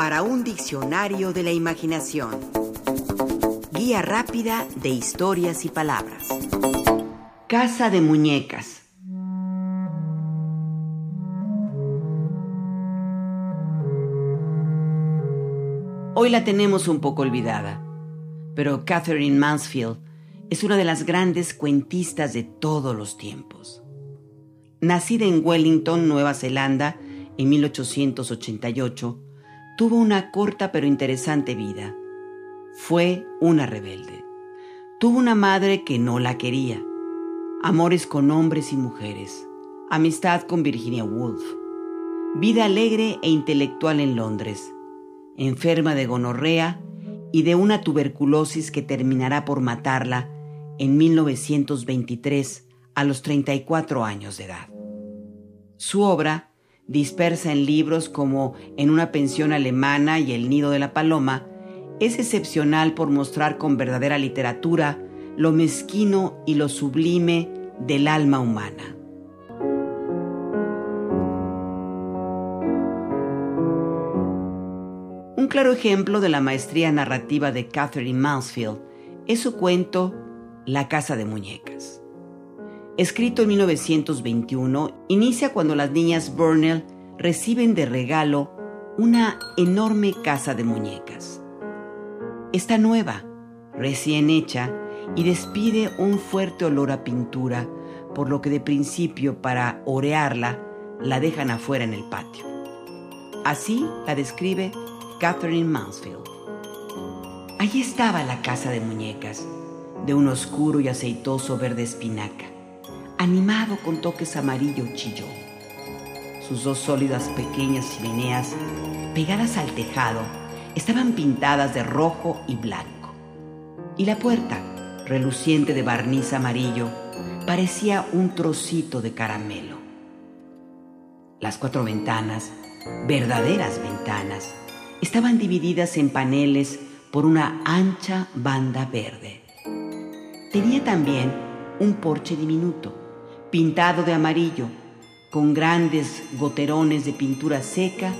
para un diccionario de la imaginación. Guía rápida de historias y palabras. Casa de muñecas. Hoy la tenemos un poco olvidada, pero Catherine Mansfield es una de las grandes cuentistas de todos los tiempos. Nacida en Wellington, Nueva Zelanda, en 1888, tuvo una corta pero interesante vida. Fue una rebelde. Tuvo una madre que no la quería. Amores con hombres y mujeres. Amistad con Virginia Woolf. Vida alegre e intelectual en Londres. Enferma de gonorrea y de una tuberculosis que terminará por matarla en 1923 a los 34 años de edad. Su obra dispersa en libros como En una pensión alemana y El nido de la paloma, es excepcional por mostrar con verdadera literatura lo mezquino y lo sublime del alma humana. Un claro ejemplo de la maestría narrativa de Catherine Mansfield es su cuento La casa de muñecas escrito en 1921, inicia cuando las niñas Burnell reciben de regalo una enorme casa de muñecas. Está nueva, recién hecha, y despide un fuerte olor a pintura, por lo que de principio para orearla la dejan afuera en el patio. Así la describe Catherine Mansfield. Allí estaba la casa de muñecas, de un oscuro y aceitoso verde espinaca animado con toques amarillo chillón. Sus dos sólidas pequeñas chimeneas, pegadas al tejado, estaban pintadas de rojo y blanco. Y la puerta, reluciente de barniz amarillo, parecía un trocito de caramelo. Las cuatro ventanas, verdaderas ventanas, estaban divididas en paneles por una ancha banda verde. Tenía también un porche diminuto, pintado de amarillo, con grandes goterones de pintura seca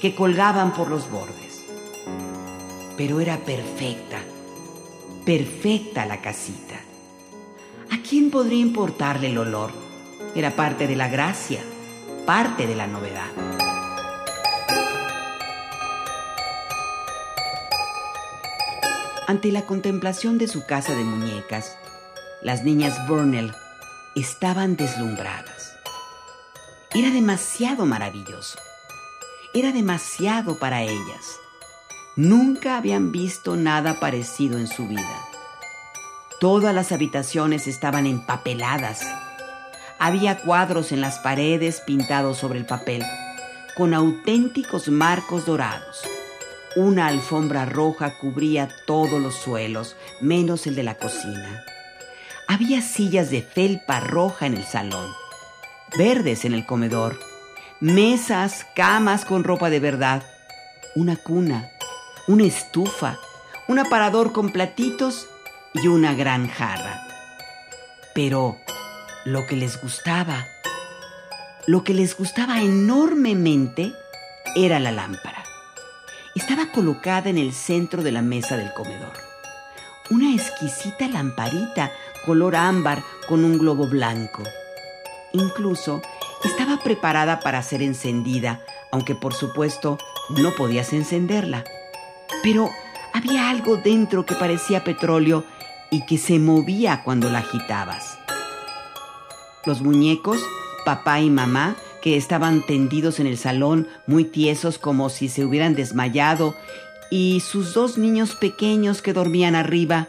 que colgaban por los bordes. Pero era perfecta, perfecta la casita. ¿A quién podría importarle el olor? Era parte de la gracia, parte de la novedad. Ante la contemplación de su casa de muñecas, las niñas Burnell estaban deslumbradas. Era demasiado maravilloso. Era demasiado para ellas. Nunca habían visto nada parecido en su vida. Todas las habitaciones estaban empapeladas. Había cuadros en las paredes pintados sobre el papel, con auténticos marcos dorados. Una alfombra roja cubría todos los suelos, menos el de la cocina. Había sillas de felpa roja en el salón, verdes en el comedor, mesas, camas con ropa de verdad, una cuna, una estufa, un aparador con platitos y una gran jarra. Pero lo que les gustaba, lo que les gustaba enormemente era la lámpara. Estaba colocada en el centro de la mesa del comedor. Una exquisita lamparita color ámbar con un globo blanco. Incluso estaba preparada para ser encendida, aunque por supuesto no podías encenderla. Pero había algo dentro que parecía petróleo y que se movía cuando la agitabas. Los muñecos, papá y mamá, que estaban tendidos en el salón, muy tiesos como si se hubieran desmayado, y sus dos niños pequeños que dormían arriba,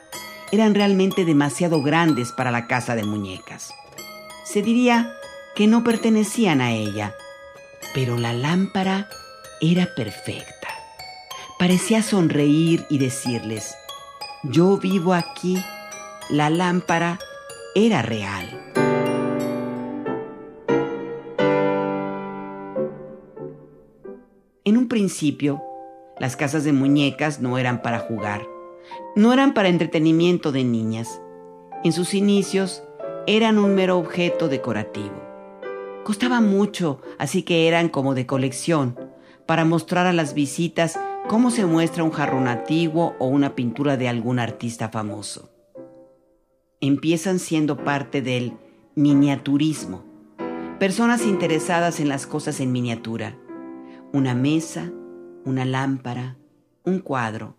eran realmente demasiado grandes para la casa de muñecas. Se diría que no pertenecían a ella, pero la lámpara era perfecta. Parecía sonreír y decirles, yo vivo aquí, la lámpara era real. En un principio, las casas de muñecas no eran para jugar no eran para entretenimiento de niñas. En sus inicios eran un mero objeto decorativo. Costaba mucho, así que eran como de colección, para mostrar a las visitas cómo se muestra un jarrón antiguo o una pintura de algún artista famoso. Empiezan siendo parte del miniaturismo, personas interesadas en las cosas en miniatura, una mesa, una lámpara, un cuadro,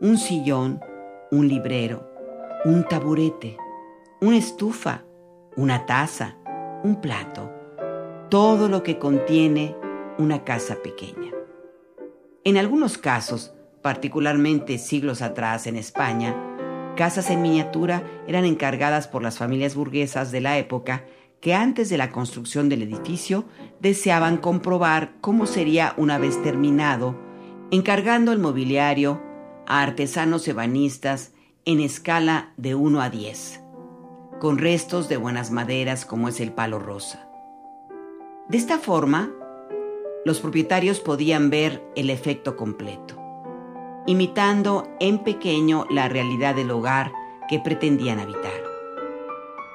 un sillón, un librero, un taburete, una estufa, una taza, un plato, todo lo que contiene una casa pequeña. En algunos casos, particularmente siglos atrás en España, casas en miniatura eran encargadas por las familias burguesas de la época que antes de la construcción del edificio deseaban comprobar cómo sería una vez terminado, encargando el mobiliario a artesanos ebanistas en escala de 1 a 10, con restos de buenas maderas como es el palo rosa. De esta forma, los propietarios podían ver el efecto completo, imitando en pequeño la realidad del hogar que pretendían habitar.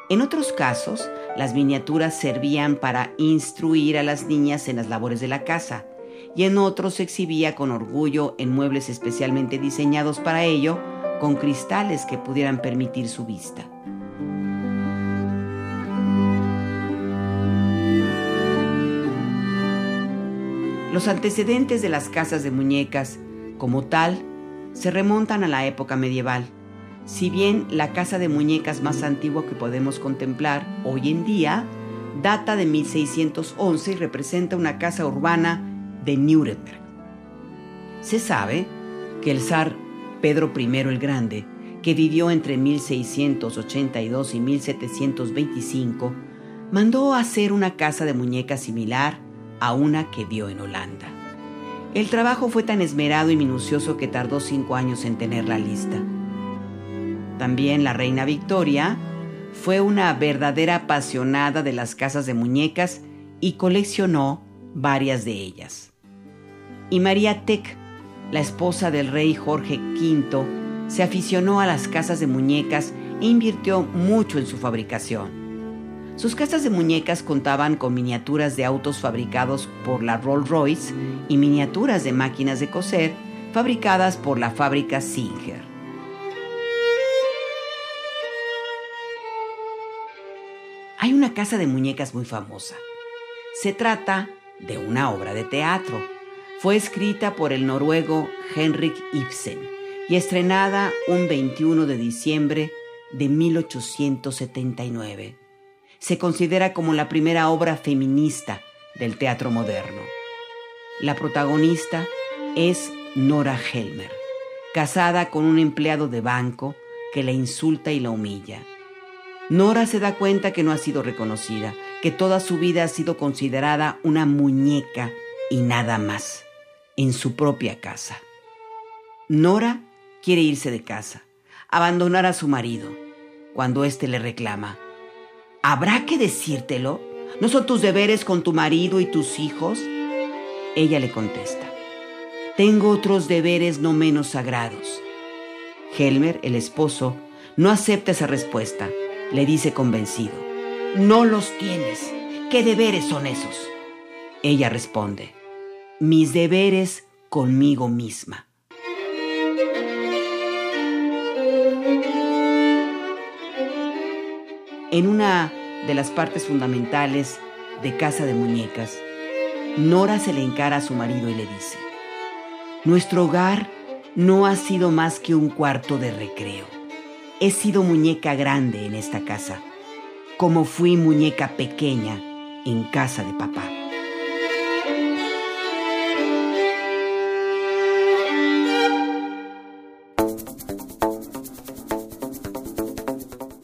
En otros casos, las miniaturas servían para instruir a las niñas en las labores de la casa, y en otros se exhibía con orgullo en muebles especialmente diseñados para ello, con cristales que pudieran permitir su vista. Los antecedentes de las casas de muñecas, como tal, se remontan a la época medieval si bien la casa de muñecas más antigua que podemos contemplar hoy en día data de 1611 y representa una casa urbana de Nuremberg. Se sabe que el zar Pedro I el Grande, que vivió entre 1682 y 1725, mandó hacer una casa de muñecas similar a una que vio en Holanda. El trabajo fue tan esmerado y minucioso que tardó cinco años en tenerla lista. También la reina Victoria fue una verdadera apasionada de las casas de muñecas y coleccionó varias de ellas. Y María Tech, la esposa del rey Jorge V, se aficionó a las casas de muñecas e invirtió mucho en su fabricación. Sus casas de muñecas contaban con miniaturas de autos fabricados por la Rolls Royce y miniaturas de máquinas de coser fabricadas por la fábrica Singer. Hay una casa de muñecas muy famosa. Se trata de una obra de teatro. Fue escrita por el noruego Henrik Ibsen y estrenada un 21 de diciembre de 1879. Se considera como la primera obra feminista del teatro moderno. La protagonista es Nora Helmer, casada con un empleado de banco que la insulta y la humilla. Nora se da cuenta que no ha sido reconocida, que toda su vida ha sido considerada una muñeca y nada más, en su propia casa. Nora quiere irse de casa, abandonar a su marido, cuando éste le reclama. ¿Habrá que decírtelo? ¿No son tus deberes con tu marido y tus hijos? Ella le contesta. Tengo otros deberes no menos sagrados. Helmer, el esposo, no acepta esa respuesta le dice convencido. No los tienes. ¿Qué deberes son esos? Ella responde, mis deberes conmigo misma. En una de las partes fundamentales de Casa de Muñecas, Nora se le encara a su marido y le dice, Nuestro hogar no ha sido más que un cuarto de recreo. He sido muñeca grande en esta casa, como fui muñeca pequeña en casa de papá.